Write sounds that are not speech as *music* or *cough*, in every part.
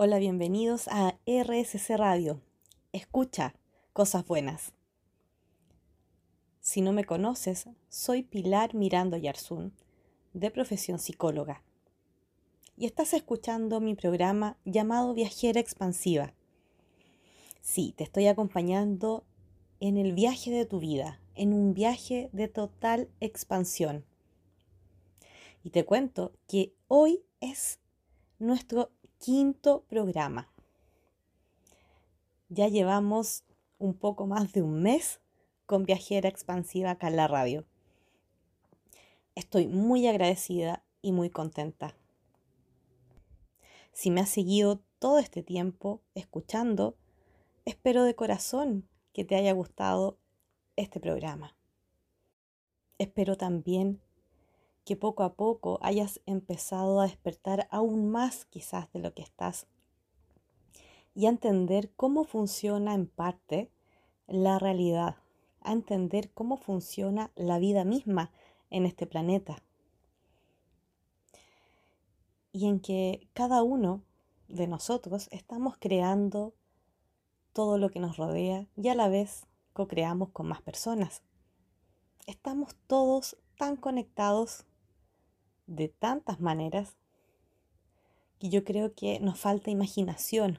Hola, bienvenidos a RSC Radio. Escucha cosas buenas. Si no me conoces, soy Pilar Mirando Yarzún, de profesión psicóloga. Y estás escuchando mi programa llamado Viajera Expansiva. Sí, te estoy acompañando en el viaje de tu vida, en un viaje de total expansión. Y te cuento que hoy es nuestro quinto programa. Ya llevamos un poco más de un mes con Viajera Expansiva acá en la radio. Estoy muy agradecida y muy contenta. Si me has seguido todo este tiempo escuchando, espero de corazón que te haya gustado este programa. Espero también que poco a poco hayas empezado a despertar aún más quizás de lo que estás y a entender cómo funciona en parte la realidad, a entender cómo funciona la vida misma en este planeta. Y en que cada uno de nosotros estamos creando todo lo que nos rodea y a la vez co-creamos con más personas. Estamos todos tan conectados de tantas maneras que yo creo que nos falta imaginación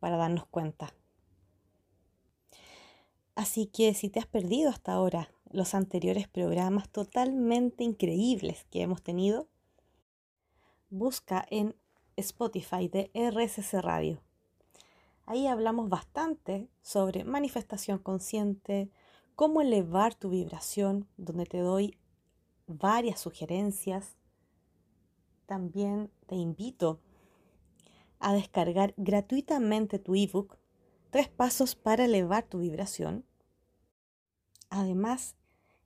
para darnos cuenta. Así que si te has perdido hasta ahora los anteriores programas totalmente increíbles que hemos tenido, busca en Spotify de RSC Radio. Ahí hablamos bastante sobre manifestación consciente, cómo elevar tu vibración, donde te doy varias sugerencias también te invito a descargar gratuitamente tu ebook Tres pasos para elevar tu vibración. Además,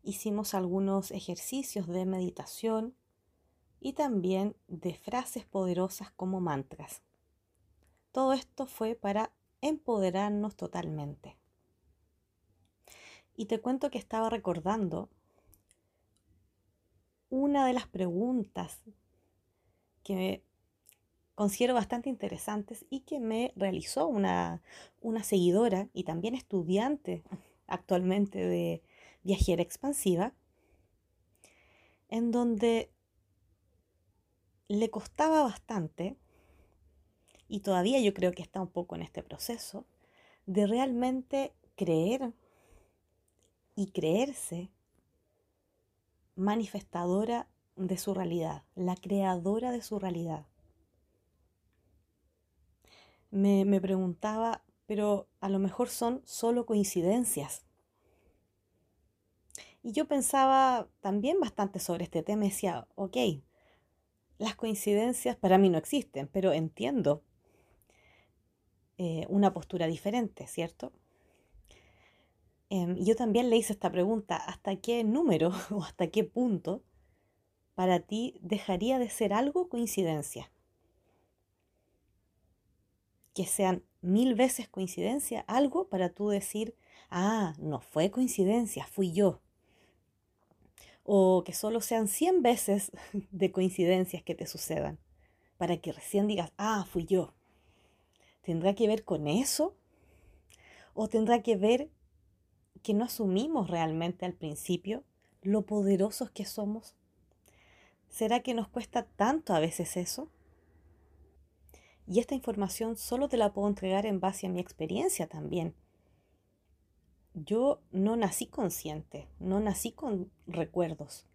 hicimos algunos ejercicios de meditación y también de frases poderosas como mantras. Todo esto fue para empoderarnos totalmente. Y te cuento que estaba recordando una de las preguntas que considero bastante interesantes y que me realizó una, una seguidora y también estudiante actualmente de viajera expansiva, en donde le costaba bastante, y todavía yo creo que está un poco en este proceso, de realmente creer y creerse manifestadora de su realidad, la creadora de su realidad. Me, me preguntaba, pero a lo mejor son solo coincidencias. Y yo pensaba también bastante sobre este tema y decía, ok, las coincidencias para mí no existen, pero entiendo eh, una postura diferente, ¿cierto? Eh, yo también le hice esta pregunta, ¿hasta qué número *laughs* o hasta qué punto para ti dejaría de ser algo coincidencia. Que sean mil veces coincidencia, algo para tú decir, ah, no fue coincidencia, fui yo. O que solo sean cien veces *laughs* de coincidencias que te sucedan, para que recién digas, ah, fui yo. ¿Tendrá que ver con eso? ¿O tendrá que ver que no asumimos realmente al principio lo poderosos que somos? ¿Será que nos cuesta tanto a veces eso? Y esta información solo te la puedo entregar en base a mi experiencia también. Yo no nací consciente, no nací con recuerdos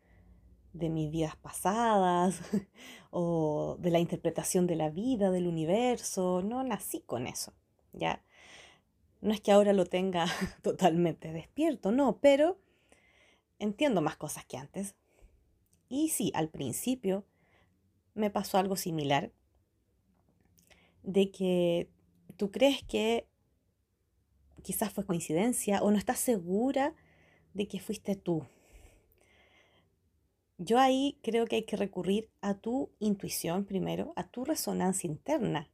de mis vidas pasadas *laughs* o de la interpretación de la vida, del universo, no nací con eso, ¿ya? No es que ahora lo tenga *laughs* totalmente despierto, no, pero entiendo más cosas que antes, y sí, al principio me pasó algo similar, de que tú crees que quizás fue coincidencia o no estás segura de que fuiste tú. Yo ahí creo que hay que recurrir a tu intuición primero, a tu resonancia interna,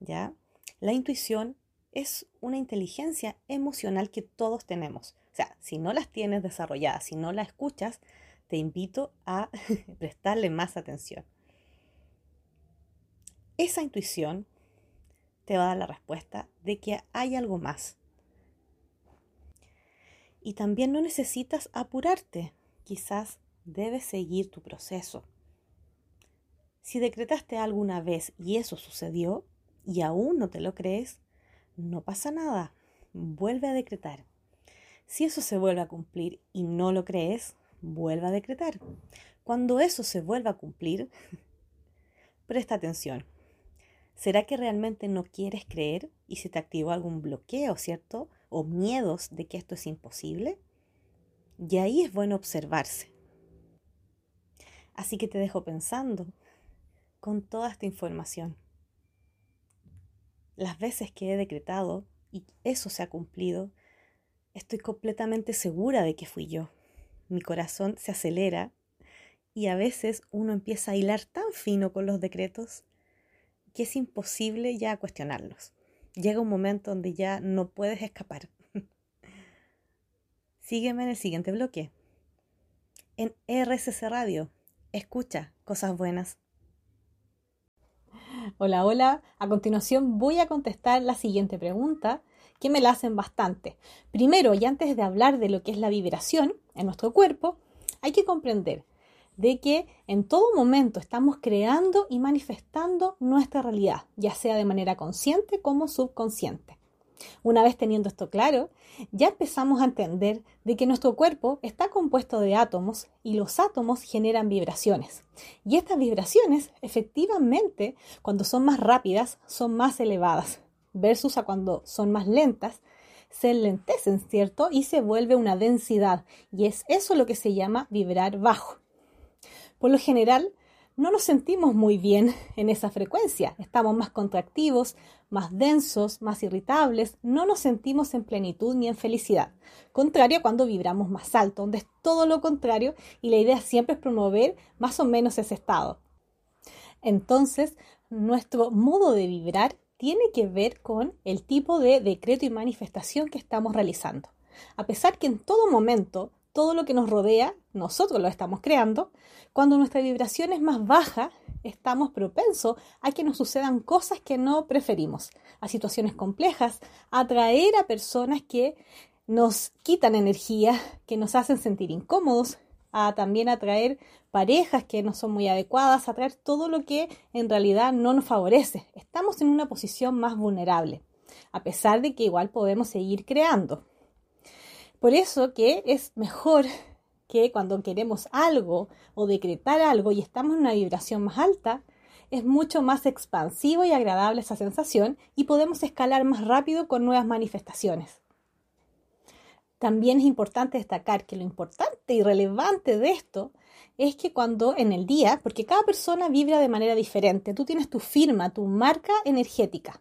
¿ya? La intuición es una inteligencia emocional que todos tenemos. O sea, si no las tienes desarrolladas, si no la escuchas, te invito a *laughs* prestarle más atención. Esa intuición te va a dar la respuesta de que hay algo más. Y también no necesitas apurarte, quizás debes seguir tu proceso. Si decretaste alguna vez y eso sucedió y aún no te lo crees, no pasa nada, vuelve a decretar. Si eso se vuelve a cumplir y no lo crees, vuelve a decretar. Cuando eso se vuelva a cumplir, *laughs* presta atención. ¿Será que realmente no quieres creer y se te activó algún bloqueo, cierto? O miedos de que esto es imposible. Y ahí es bueno observarse. Así que te dejo pensando con toda esta información. Las veces que he decretado y eso se ha cumplido, estoy completamente segura de que fui yo. Mi corazón se acelera y a veces uno empieza a hilar tan fino con los decretos que es imposible ya cuestionarlos. Llega un momento donde ya no puedes escapar. *laughs* Sígueme en el siguiente bloque. En RSC Radio, escucha cosas buenas. Hola, hola. A continuación voy a contestar la siguiente pregunta que me la hacen bastante. Primero, y antes de hablar de lo que es la vibración en nuestro cuerpo, hay que comprender de que en todo momento estamos creando y manifestando nuestra realidad, ya sea de manera consciente como subconsciente. Una vez teniendo esto claro, ya empezamos a entender de que nuestro cuerpo está compuesto de átomos y los átomos generan vibraciones. Y estas vibraciones, efectivamente, cuando son más rápidas, son más elevadas, versus a cuando son más lentas, se lentecen, ¿cierto? Y se vuelve una densidad. Y es eso lo que se llama vibrar bajo. Por lo general, no nos sentimos muy bien en esa frecuencia. Estamos más contractivos, más densos, más irritables. No nos sentimos en plenitud ni en felicidad. Contrario a cuando vibramos más alto, donde es todo lo contrario y la idea siempre es promover más o menos ese estado. Entonces, nuestro modo de vibrar tiene que ver con el tipo de decreto y manifestación que estamos realizando. A pesar que en todo momento todo lo que nos rodea, nosotros lo estamos creando, cuando nuestra vibración es más baja, estamos propensos a que nos sucedan cosas que no preferimos, a situaciones complejas, a atraer a personas que nos quitan energía, que nos hacen sentir incómodos, a también atraer parejas que no son muy adecuadas, atraer todo lo que en realidad no nos favorece. Estamos en una posición más vulnerable, a pesar de que igual podemos seguir creando. Por eso que es mejor que cuando queremos algo o decretar algo y estamos en una vibración más alta, es mucho más expansivo y agradable esa sensación y podemos escalar más rápido con nuevas manifestaciones. También es importante destacar que lo importante y relevante de esto es que cuando en el día, porque cada persona vibra de manera diferente, tú tienes tu firma, tu marca energética.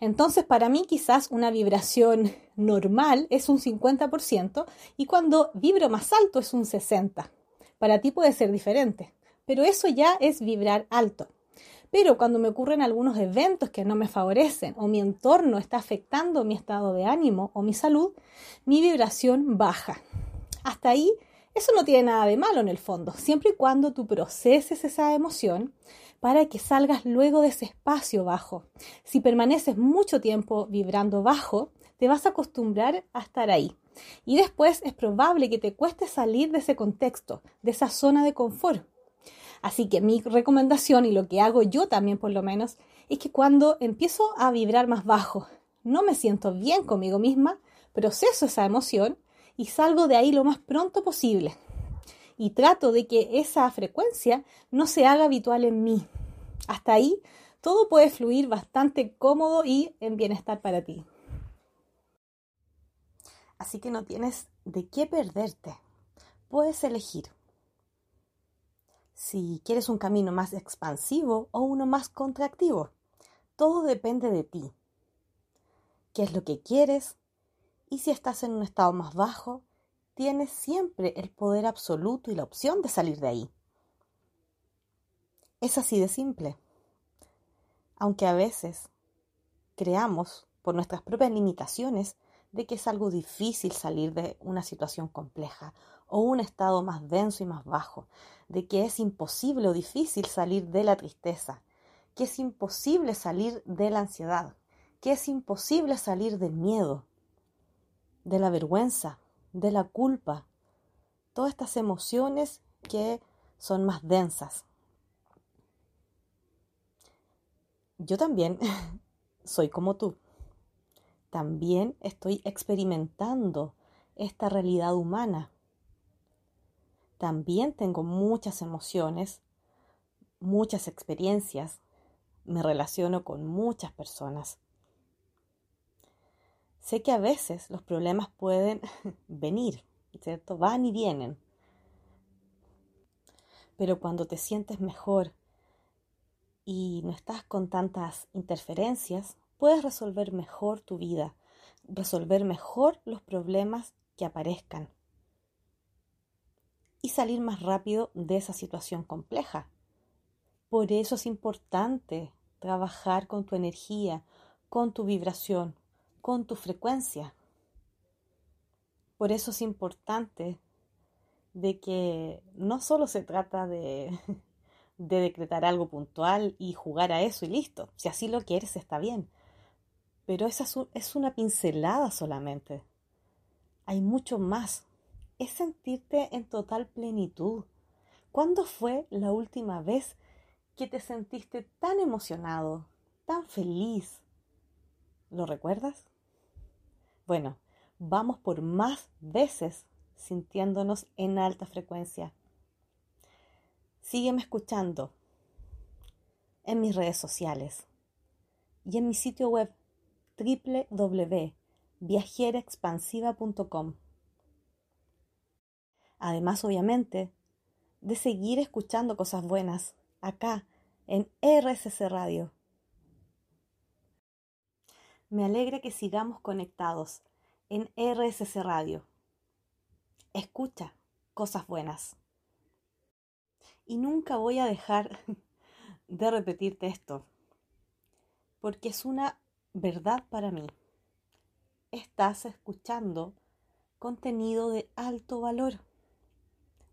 Entonces, para mí quizás una vibración normal es un 50% y cuando vibro más alto es un 60%. Para ti puede ser diferente, pero eso ya es vibrar alto. Pero cuando me ocurren algunos eventos que no me favorecen o mi entorno está afectando mi estado de ánimo o mi salud, mi vibración baja. Hasta ahí, eso no tiene nada de malo en el fondo, siempre y cuando tú proceses esa emoción para que salgas luego de ese espacio bajo. Si permaneces mucho tiempo vibrando bajo, te vas a acostumbrar a estar ahí. Y después es probable que te cueste salir de ese contexto, de esa zona de confort. Así que mi recomendación y lo que hago yo también por lo menos es que cuando empiezo a vibrar más bajo, no me siento bien conmigo misma, proceso esa emoción y salgo de ahí lo más pronto posible y trato de que esa frecuencia no se haga habitual en mí. Hasta ahí todo puede fluir bastante cómodo y en bienestar para ti. Así que no tienes de qué perderte. Puedes elegir si quieres un camino más expansivo o uno más contractivo. Todo depende de ti. ¿Qué es lo que quieres? Y si estás en un estado más bajo, tienes siempre el poder absoluto y la opción de salir de ahí. Es así de simple. Aunque a veces creamos por nuestras propias limitaciones de que es algo difícil salir de una situación compleja o un estado más denso y más bajo, de que es imposible o difícil salir de la tristeza, que es imposible salir de la ansiedad, que es imposible salir del miedo, de la vergüenza, de la culpa, todas estas emociones que son más densas. Yo también *laughs* soy como tú. También estoy experimentando esta realidad humana. También tengo muchas emociones, muchas experiencias, me relaciono con muchas personas. Sé que a veces los problemas pueden *laughs* venir, ¿cierto? Van y vienen. Pero cuando te sientes mejor y no estás con tantas interferencias, puedes resolver mejor tu vida, resolver mejor los problemas que aparezcan y salir más rápido de esa situación compleja. Por eso es importante trabajar con tu energía, con tu vibración, con tu frecuencia. Por eso es importante de que no solo se trata de, *laughs* de decretar algo puntual y jugar a eso y listo. Si así lo quieres, está bien. Pero esa es una pincelada solamente. Hay mucho más es sentirte en total plenitud. ¿Cuándo fue la última vez que te sentiste tan emocionado, tan feliz? ¿Lo recuerdas? Bueno, vamos por más veces sintiéndonos en alta frecuencia. Sígueme escuchando en mis redes sociales y en mi sitio web www.viajeraexpansiva.com. Además, obviamente, de seguir escuchando cosas buenas acá en RSC Radio. Me alegra que sigamos conectados en RSC Radio. Escucha cosas buenas. Y nunca voy a dejar *laughs* de repetirte esto, porque es una verdad para mí. Estás escuchando contenido de alto valor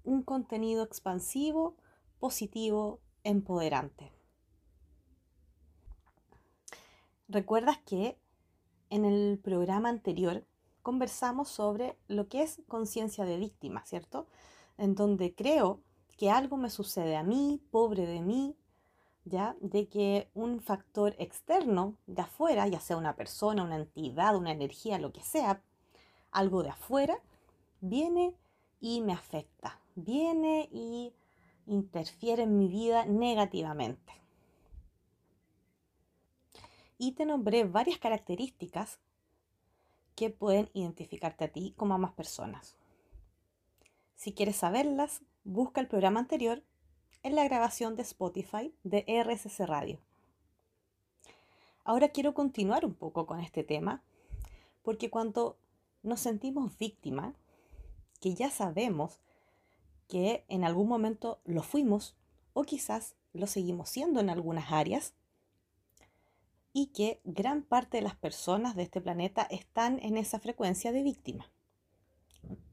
un contenido expansivo, positivo, empoderante. ¿Recuerdas que en el programa anterior conversamos sobre lo que es conciencia de víctima, ¿cierto? En donde creo que algo me sucede a mí, pobre de mí, ¿ya? De que un factor externo de afuera, ya sea una persona, una entidad, una energía, lo que sea, algo de afuera, viene y me afecta, viene y interfiere en mi vida negativamente. Y te nombré varias características que pueden identificarte a ti como a más personas. Si quieres saberlas, busca el programa anterior en la grabación de Spotify de RSS Radio. Ahora quiero continuar un poco con este tema, porque cuando nos sentimos víctimas, que ya sabemos que en algún momento lo fuimos o quizás lo seguimos siendo en algunas áreas y que gran parte de las personas de este planeta están en esa frecuencia de víctima.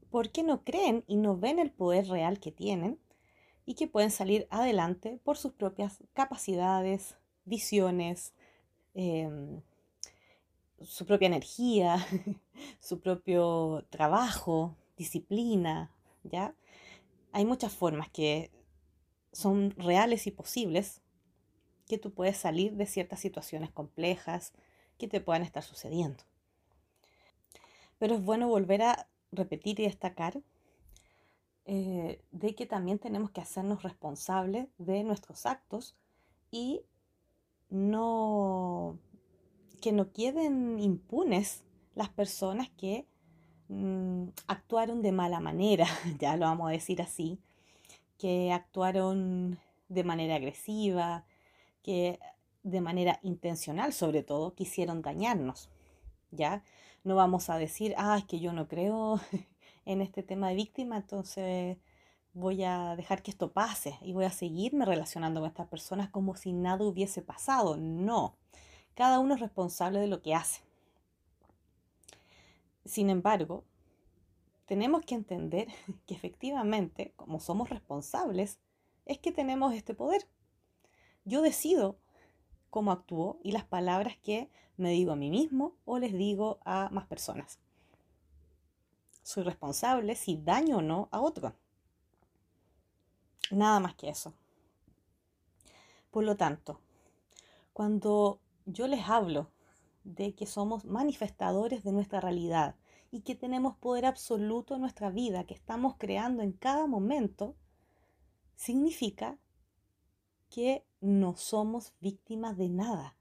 Porque no creen y no ven el poder real que tienen y que pueden salir adelante por sus propias capacidades, visiones, em, su propia energía, *laughs* su propio trabajo, disciplina, ¿ya? Hay muchas formas que son reales y posibles que tú puedes salir de ciertas situaciones complejas que te puedan estar sucediendo. Pero es bueno volver a repetir y destacar eh, de que también tenemos que hacernos responsables de nuestros actos y no que no queden impunes las personas que Mm, actuaron de mala manera, *laughs* ya lo vamos a decir así, que actuaron de manera agresiva, que de manera intencional sobre todo quisieron dañarnos, ¿ya? No vamos a decir, ah, es que yo no creo *laughs* en este tema de víctima, entonces voy a dejar que esto pase y voy a seguirme relacionando con estas personas como si nada hubiese pasado. No, cada uno es responsable de lo que hace. Sin embargo, tenemos que entender *laughs* que efectivamente, como somos responsables, es que tenemos este poder. Yo decido cómo actúo y las palabras que me digo a mí mismo o les digo a más personas. Soy responsable si daño o no a otro. Nada más que eso. Por lo tanto, cuando yo les hablo de que somos manifestadores de nuestra realidad y que tenemos poder absoluto en nuestra vida, que estamos creando en cada momento, significa que no somos víctimas de nada,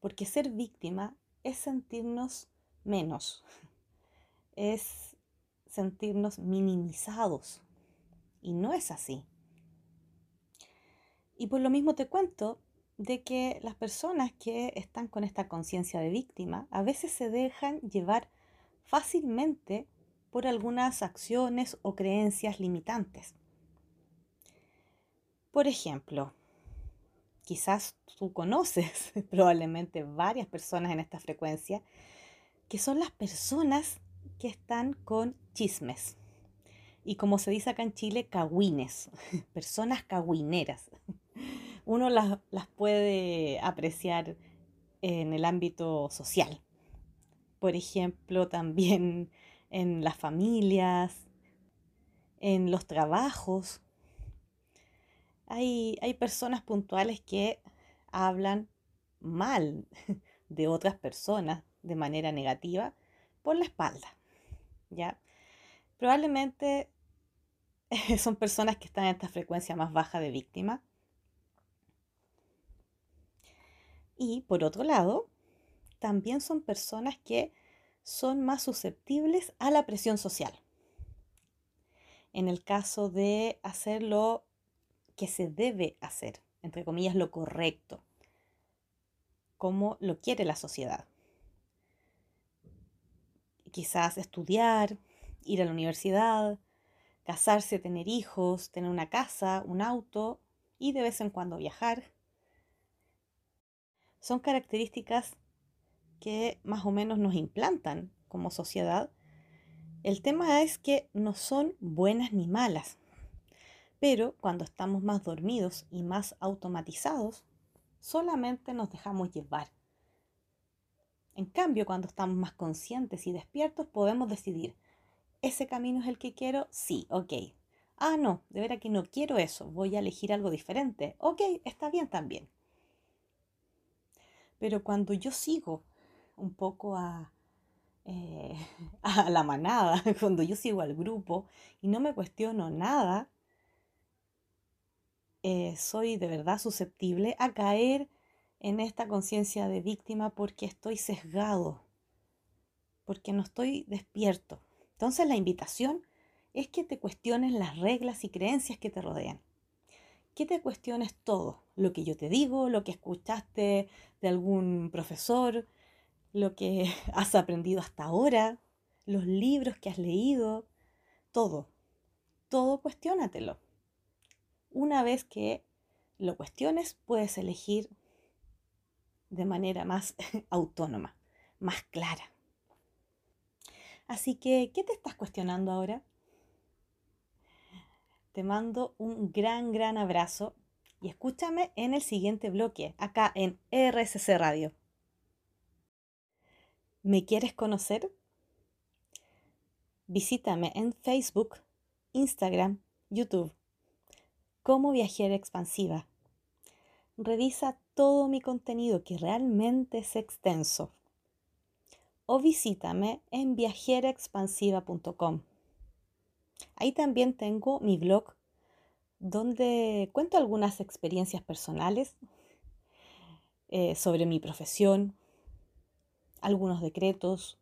porque ser víctima es sentirnos menos, *laughs* es sentirnos minimizados, y no es así. Y por lo mismo te cuento de que las personas que están con esta conciencia de víctima a veces se dejan llevar fácilmente por algunas acciones o creencias limitantes. Por ejemplo, quizás tú conoces *laughs* probablemente varias personas en esta frecuencia, que son las personas que están con chismes. Y como se dice acá en Chile, cagüines, *laughs* personas cagüineras. *laughs* Uno las, las puede apreciar en el ámbito social. Por ejemplo, también en las familias, en los trabajos, hay, personas puntuales que hablan mal *laughs* de otras personas de manera negativa por la espalda. ¿Ya? Probablemente *laughs* son personas que están en esta frecuencia más baja de víctima. Y por otro lado, también son personas que son más susceptibles a la presión social. En el caso de hacerlo que se debe hacer, entre comillas, lo correcto, como lo quiere la sociedad. Quizás estudiar, ir a la universidad, casarse, tener hijos, tener una casa, un auto y de vez en cuando viajar. Son características que más o menos nos implantan como sociedad. El tema es que no son buenas ni malas, pero cuando estamos más dormidos y más automatizados, solamente nos dejamos llevar. En cambio, cuando estamos más conscientes y despiertos, podemos decidir, ¿ese camino es el que quiero? Sí, ok. Ah, no, de veras que no quiero eso, voy a elegir algo diferente. Ok, está bien también. Pero cuando yo sigo un poco a, eh, *laughs* a la manada, *laughs* cuando yo sigo al grupo y no me cuestiono nada, eh, soy de verdad susceptible a caer en esta conciencia de víctima porque estoy sesgado, porque no estoy despierto. Entonces la invitación es que te cuestiones las reglas y creencias que te rodean. Que te cuestiones todo, lo que yo te digo, lo que escuchaste de algún profesor, lo que *laughs* has aprendido hasta ahora, los libros que has leído, todo. Todo cuestiónatelo. Una vez que lo cuestiones, puedes elegir de manera más *laughs* autónoma, más clara. Así que, ¿qué te estás cuestionando ahora? Te mando un gran, gran abrazo y escúchame en el siguiente bloque, acá en RSC Radio. ¿Me quieres conocer? Visítame en Facebook, Instagram, YouTube como viajera expansiva. Revisa todo mi contenido que realmente es extenso. O visítame en viajeraexpansiva.com. Ahí también tengo mi blog donde cuento algunas experiencias personales eh, sobre mi profesión, algunos decretos,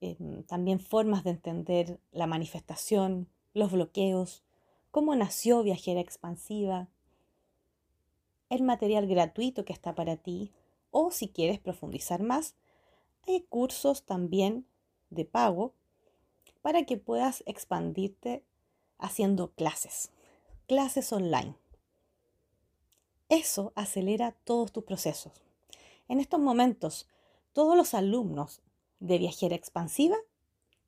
em, también formas de entender la manifestación, los bloqueos, cómo nació Viajera Expansiva, el material gratuito que está para ti o si quieres profundizar más, hay cursos también de pago para que puedas expandirte haciendo clases, clases online. Eso acelera todos tus procesos. En estos momentos, todos los alumnos de Viajera Expansiva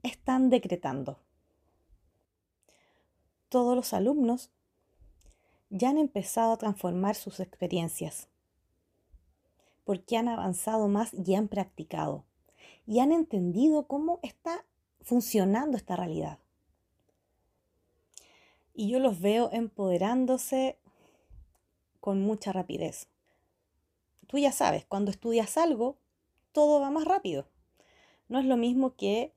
están decretando todos los alumnos ya han empezado a transformar sus experiencias. porque han avanzado más y han practicado y han entendido cómo está funcionando esta realidad. Y yo los veo empoderándose con mucha rapidez. Tú ya sabes, cuando estudias algo, todo va más rápido. No es lo mismo que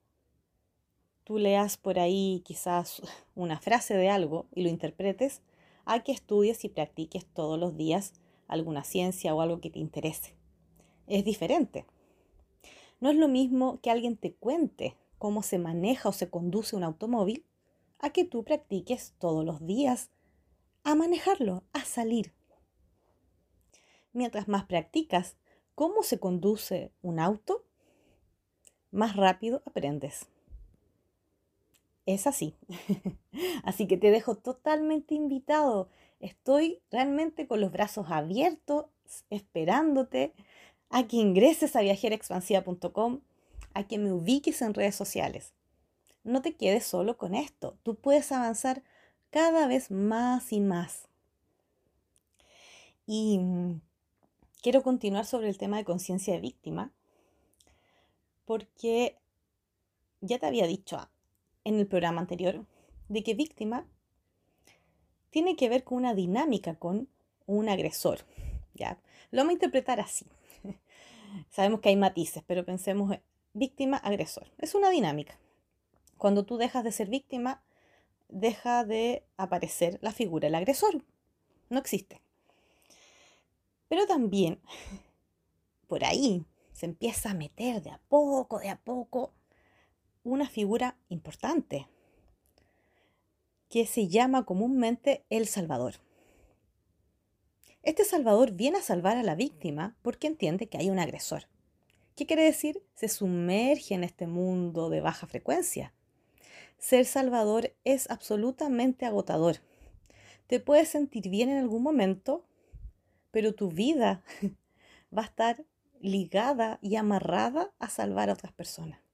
tú leas por ahí quizás *laughs* una frase de algo y lo interpretes, a que estudies y practiques todos los días alguna ciencia o algo que te interese. Es diferente. No es lo mismo que alguien te cuente cómo se maneja o se conduce un automóvil a que tú practiques todos los días a manejarlo, a salir. Mientras más practicas cómo se conduce un auto, más rápido aprendes. Es así. *laughs* así que te dejo totalmente invitado. Estoy realmente con los brazos abiertos, esperándote a que ingreses a viajerexpansiva.com, a que me ubiques en redes sociales. No te quedes solo con esto, tú puedes avanzar cada vez más y más. Y mm, quiero continuar sobre el tema de conciencia de víctima, porque ya te había dicho en el programa anterior de que víctima tiene que ver con una dinámica con un agresor. ¿ya? Lo vamos a interpretar así. *laughs* Sabemos que hay matices, pero pensemos en víctima-agresor. Es una dinámica. Cuando tú dejas de ser víctima, deja de aparecer la figura del agresor. No existe. Pero también *laughs* por ahí se empieza a meter de a poco, de a poco, una figura importante que se llama comúnmente el Salvador. Este Salvador viene a salvar a la víctima porque entiende que hay un agresor. ¿Qué quiere decir? Se sumerge en este mundo de baja frecuencia. Ser Salvador es absolutamente agotador. Te puedes sentir bien en algún momento, pero tu vida *laughs* va a estar ligada y amarrada a salvar a otras personas.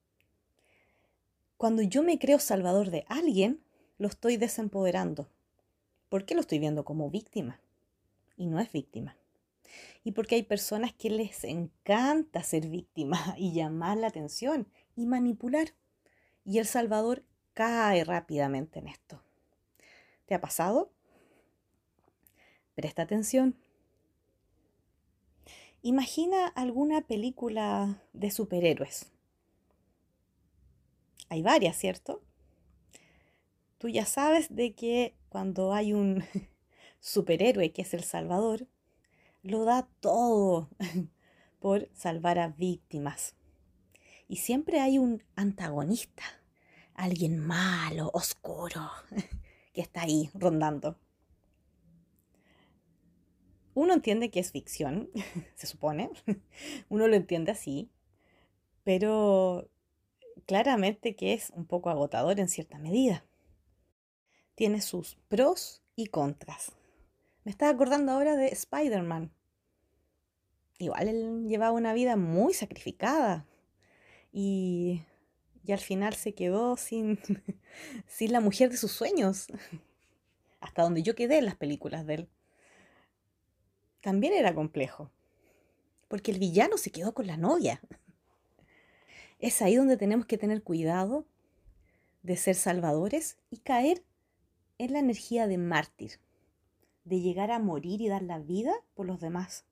Cuando yo me creo salvador de alguien, lo estoy desempoderando. ¿Por qué lo estoy viendo como víctima? y no es víctima. Y porque hay personas que les encanta ser víctima *laughs* y llamar la atención y manipular. Y El Salvador cae rápidamente en esto. ¿Te ha pasado? Presta atención. Imagina alguna película de superhéroes. Hay varias, ¿cierto? Tú ya sabes de que cuando hay un *laughs* superhéroe que es el Salvador, lo da todo *laughs* por salvar a víctimas. Y siempre hay un antagonista, alguien malo, oscuro, *laughs* que está ahí rondando. Uno entiende que es ficción, se supone, uno lo entiende así, pero claramente que es un poco agotador en cierta medida. Tiene sus pros y contras. Me estaba acordando ahora de Spider-Man. Igual él llevaba una vida muy sacrificada y, y al final se quedó sin, *laughs* sin la mujer de sus sueños. *laughs* Hasta donde yo quedé en las películas de él. También era complejo, porque el villano se quedó con la novia. Es ahí donde tenemos que tener cuidado de ser salvadores y caer en la energía de mártir de llegar a morir y dar la vida por los demás.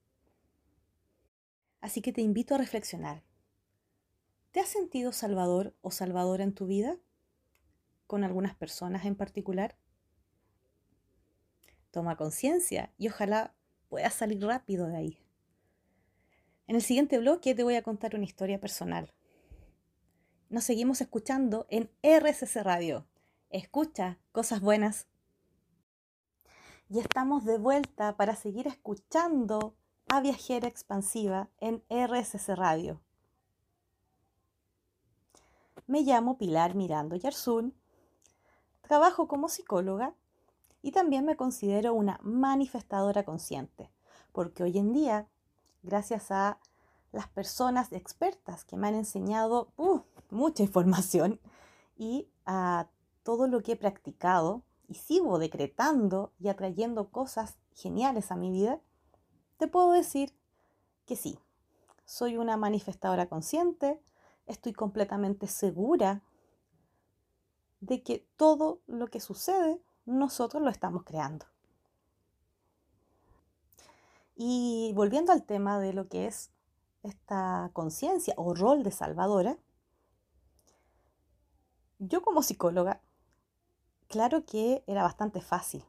Así que te invito a reflexionar. ¿Te has sentido salvador o salvadora en tu vida? ¿Con algunas personas en particular? Toma conciencia y ojalá puedas salir rápido de ahí. En el siguiente bloque te voy a contar una historia personal. Nos seguimos escuchando en RSC Radio. Escucha cosas buenas y estamos de vuelta para seguir escuchando a Viajera Expansiva en RSC Radio. Me llamo Pilar Mirando Yarzún, trabajo como psicóloga y también me considero una manifestadora consciente, porque hoy en día, gracias a las personas expertas que me han enseñado mucha información y a todo lo que he practicado y sigo decretando y atrayendo cosas geniales a mi vida, te puedo decir que sí, soy una manifestadora consciente, estoy completamente segura de que todo lo que sucede nosotros lo estamos creando. Y volviendo al tema de lo que es esta conciencia o rol de salvadora, yo como psicóloga, claro que era bastante fácil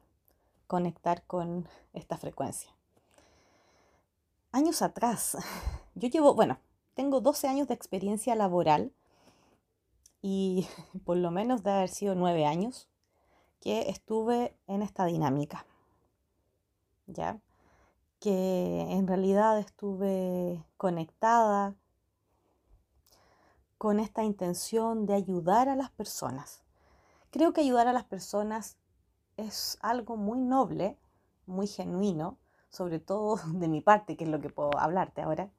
conectar con esta frecuencia. Años atrás, *laughs* yo llevo, bueno, tengo 12 años de experiencia laboral y *laughs* por lo menos de haber sido 9 años que estuve en esta dinámica. ¿Ya? Que en realidad estuve conectada con esta intención de ayudar a las personas. Creo que ayudar a las personas es algo muy noble, muy genuino, sobre todo *laughs* de mi parte, que es lo que puedo hablarte ahora.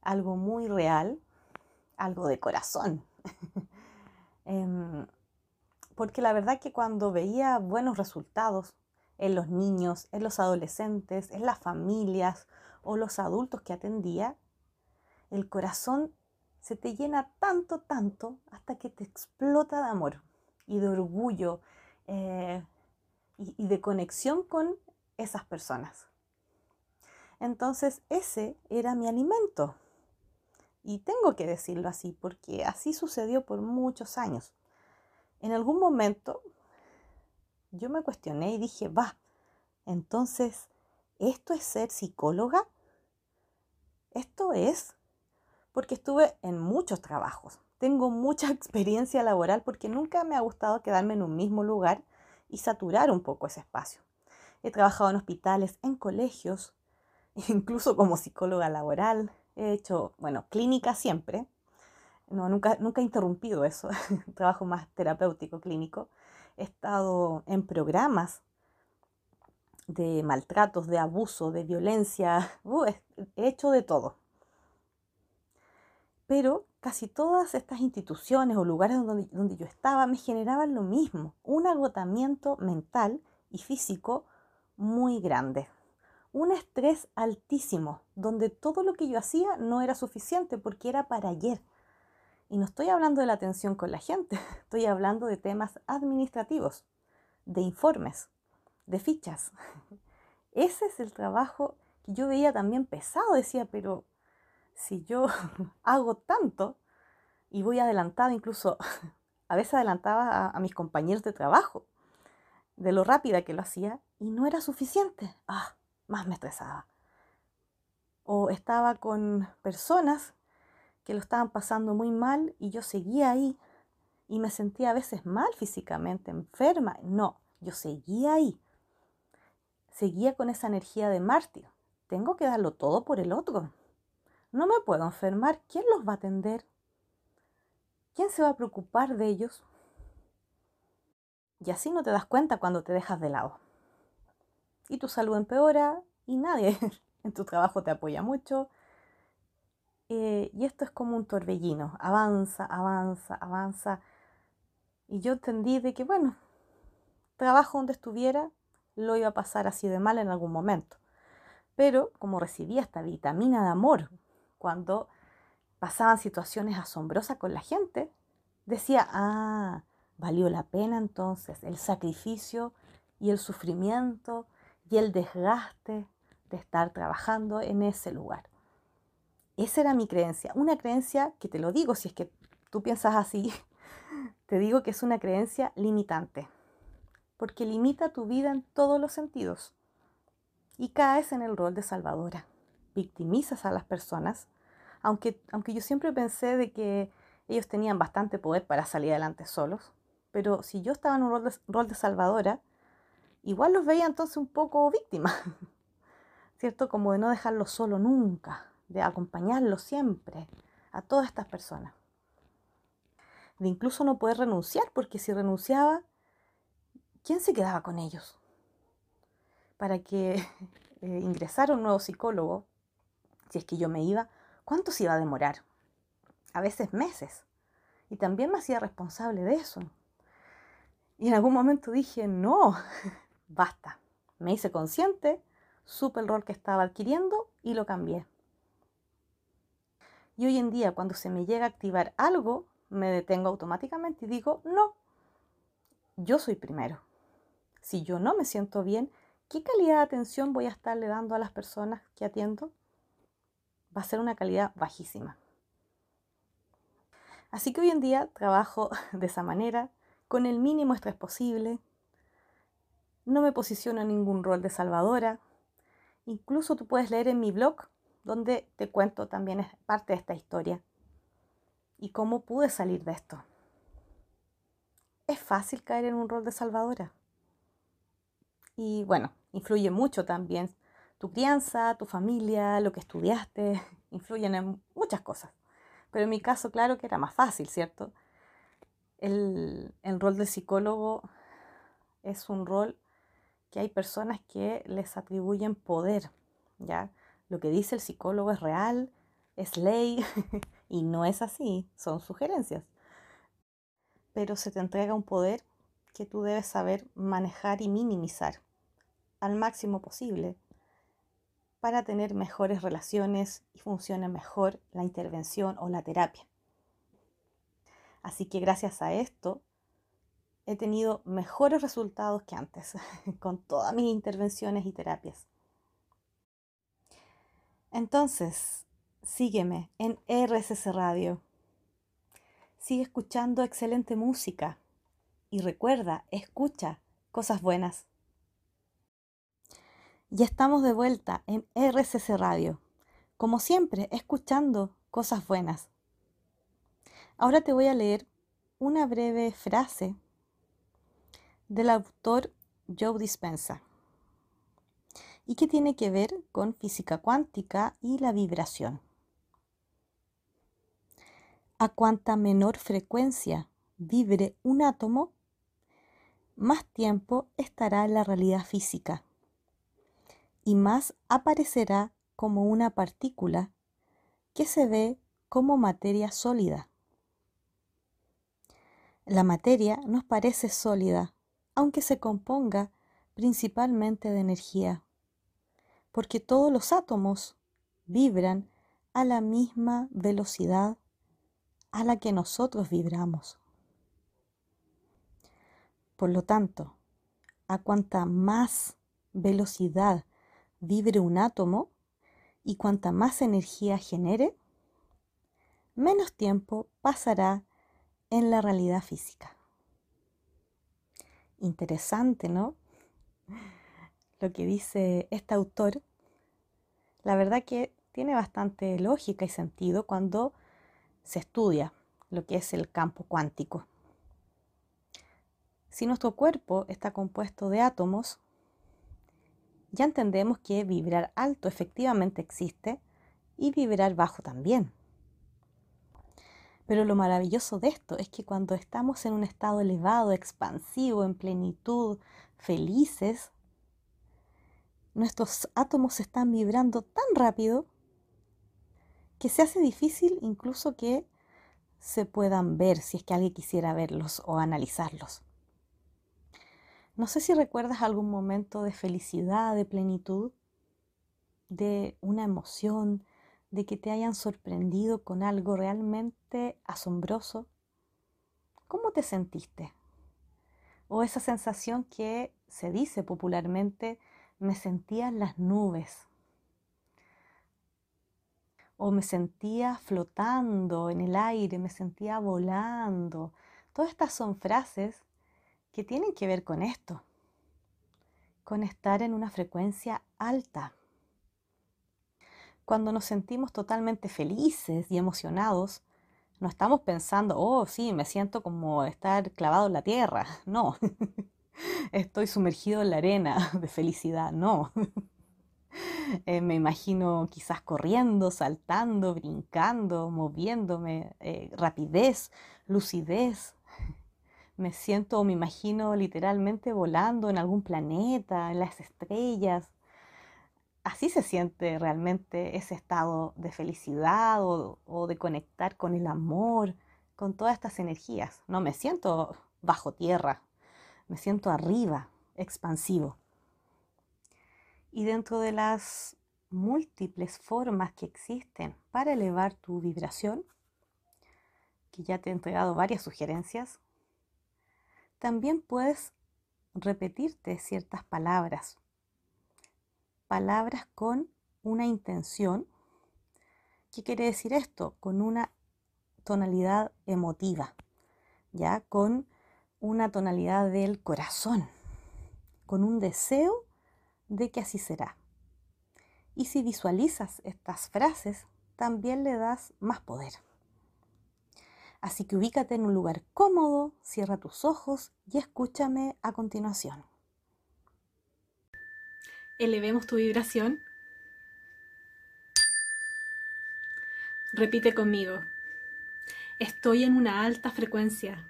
Algo muy real, algo de corazón. *laughs* Em, porque la verdad que cuando veía buenos resultados en los niños, en los adolescentes, en las familias o los adultos que atendía, el corazón se te llena tanto, tanto, hasta que te explota de amor y de orgullo eh, y de conexión con esas personas. Entonces ese era mi alimento. Y tengo que decirlo así porque así sucedió por muchos años. En algún momento yo me cuestioné y dije, va, entonces, ¿esto es ser psicóloga? ¿Esto es? Porque estuve en muchos trabajos. Tengo mucha *laughs* experiencia laboral porque nunca me ha gustado quedarme en un mismo lugar y saturar un poco ese espacio. He trabajado en hospitales, en colegios, *laughs* incluso como psicóloga laboral, he hecho, bueno, clínica siempre. No, nunca, nunca he interrumpido eso, *laughs* trabajo más terapéutico clínico. He estado en programas de maltratos, de abuso, de violencia, *laughs* uh, he hecho de todo. Pero casi todas estas instituciones o lugares donde, donde yo estaba me generaban lo mismo, un agotamiento mental y físico muy grande un estrés altísimo, donde todo lo que yo hacía no era suficiente porque era para ayer. Y no estoy hablando de la atención con la gente, *laughs* estoy hablando de temas administrativos, de informes, de fichas. *laughs* Ese es el trabajo que yo veía también pesado, decía, pero si yo *laughs* hago tanto y voy adelantado, incluso a veces adelantaba a, mis compañeros de trabajo, de lo rápida que lo hacía, y no era suficiente. Ah, más me estresaba. O estaba con personas que lo estaban pasando muy mal y yo seguía ahí y me sentía a veces mal físicamente, enferma. No, yo seguía ahí. Seguía con esa energía de mártir. Tengo que darlo todo por el otro. No me puedo enfermar. ¿Quién los va a atender? ¿Quién se va a preocupar de ellos? Y así no te das cuenta cuando te dejas de lado y tu salud empeora y nadie *laughs* en tu trabajo te apoya mucho. Eh, y esto es como un torbellino, avanza, avanza, avanza. Y yo entendí de que, bueno, trabajo donde estuviera, lo iba a pasar así de mal en algún momento. Pero como recibía esta vitamina de amor cuando pasaban situaciones asombrosas con la gente, decía, ah, valió la pena entonces el sacrificio y el sufrimiento y el desgaste de estar trabajando en ese lugar. Esa era mi creencia, una creencia que te lo digo, si es que tú piensas así, *laughs* te digo que es una creencia limitante, porque limita tu vida en todos los sentidos y caes en el rol de salvadora, victimizas a las personas, aunque, aunque yo siempre pensé de que ellos tenían bastante poder para salir adelante solos, pero si yo estaba en un rol de, rol de salvadora, igual los veía entonces un poco víctimas, *laughs* ¿cierto? Como de no dejarlo solo nunca, de acompañarlo siempre a todas estas personas. De incluso no poder renunciar, porque si renunciaba, ¿quién se quedaba con ellos? Para que *laughs* eh, ingresara un nuevo psicólogo, si es que yo me iba, ¿cuánto se iba a demorar? A veces meses. Y también me hacía responsable de eso. Y en algún momento dije, no, *laughs* basta. Me hice consciente, supe el rol que estaba adquiriendo y lo cambié. Y hoy en día cuando se me llega a activar algo, me detengo automáticamente y digo, no, yo soy primero. Si yo no me siento bien, ¿qué calidad de atención voy a estarle dando a las personas que atiendo? Va a ser una calidad bajísima. Así que hoy en día trabajo *laughs* de esa manera, con el mínimo estrés posible. No me posiciono en ningún rol de salvadora. Incluso tú puedes leer en mi blog, donde te cuento también parte de esta historia y cómo pude salir de esto. Es fácil caer en un rol de salvadora. Y bueno, influye mucho también tu crianza, tu familia, lo que estudiaste, *laughs* influyen en muchas cosas. Pero en mi caso, claro que era más fácil, ¿cierto? El, el rol de psicólogo es un rol que hay personas que les atribuyen poder, ¿ya? Lo que dice el psicólogo es real, es ley, *laughs* y no es así, son sugerencias. Pero se te entrega un poder que tú debes saber manejar y minimizar al máximo posible para tener mejores relaciones y funcione mejor la intervención o la terapia. Así que gracias a esto he tenido mejores resultados que antes *laughs* con todas mis intervenciones y terapias. Entonces, sígueme en RSS Radio. Sigue escuchando excelente música y recuerda, escucha cosas buenas. Ya estamos de vuelta en RSS Radio, como siempre, escuchando cosas buenas. Ahora te voy a leer una breve frase del autor Joe Dispensa y que tiene que ver con física cuántica y la vibración. A cuanta menor frecuencia vibre un átomo, más tiempo estará en la realidad física y más aparecerá como una partícula que se ve como materia sólida. La materia nos parece sólida, aunque se componga principalmente de energía, porque todos los átomos vibran a la misma velocidad a la que nosotros vibramos. Por lo tanto, a cuanta más velocidad vibre un átomo y cuanta más energía genere, menos tiempo pasará en la realidad física. Interesante, ¿no? Lo que dice este autor, la verdad que tiene bastante lógica y sentido cuando se estudia lo que es el campo cuántico. Si nuestro cuerpo está compuesto de átomos, ya entendemos que vibrar alto efectivamente existe y vibrar bajo también. Pero lo maravilloso de esto es que cuando estamos en un estado elevado, expansivo, en plenitud, felices, nuestros átomos están vibrando tan rápido que se hace difícil incluso que se puedan ver si es que alguien quisiera verlos o analizarlos. No sé si recuerdas algún momento de felicidad, de plenitud, de una emoción, de que te hayan sorprendido con algo realmente asombroso. ¿Cómo te sentiste? O esa sensación que se dice popularmente, me sentía en las nubes. O me sentía flotando en el aire, me sentía volando. Todas estas son frases que tienen que ver con esto, con estar en una frecuencia alta. Cuando nos sentimos totalmente felices y emocionados, no estamos pensando, oh, sí, me siento como estar clavado en la tierra. *laughs* No, estoy sumergido en la arena *laughs* de felicidad. No. *laughs* Eh, me imagino quizás corriendo, saltando, brincando, moviéndome, eh, rapidez, lucidez, *laughs* me siento o me imagino literalmente volando en algún planeta, en las estrellas. Así se siente realmente ese estado de felicidad o, o, de conectar con el amor, con todas estas energías. No me siento bajo tierra, me siento arriba, expansivo. Y dentro de las múltiples formas que existen para elevar tu vibración, que ya te he entregado varias sugerencias, también puedes repetirte ciertas palabras, palabras con una intención. ¿Qué quiere decir esto? Con una tonalidad emotiva, ya con una tonalidad del corazón, con un deseo de que así será. Y si visualizas estas frases, también le das más poder. Así que ubícate en un lugar cómodo, cierra tus ojos y escúchame a continuación. Elevemos tu vibración. Repite conmigo. Estoy en una alta frecuencia.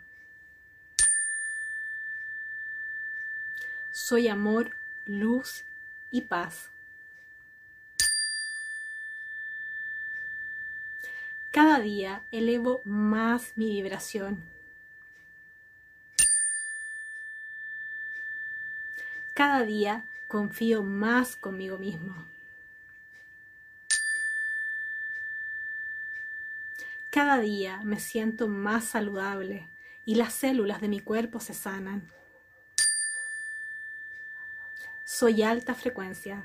Soy amor, luz y paz. Cada día elevo más mi vibración. Cada día confío más conmigo mismo. Cada día me siento más saludable y las células de mi cuerpo se sanan. Soy alta frecuencia.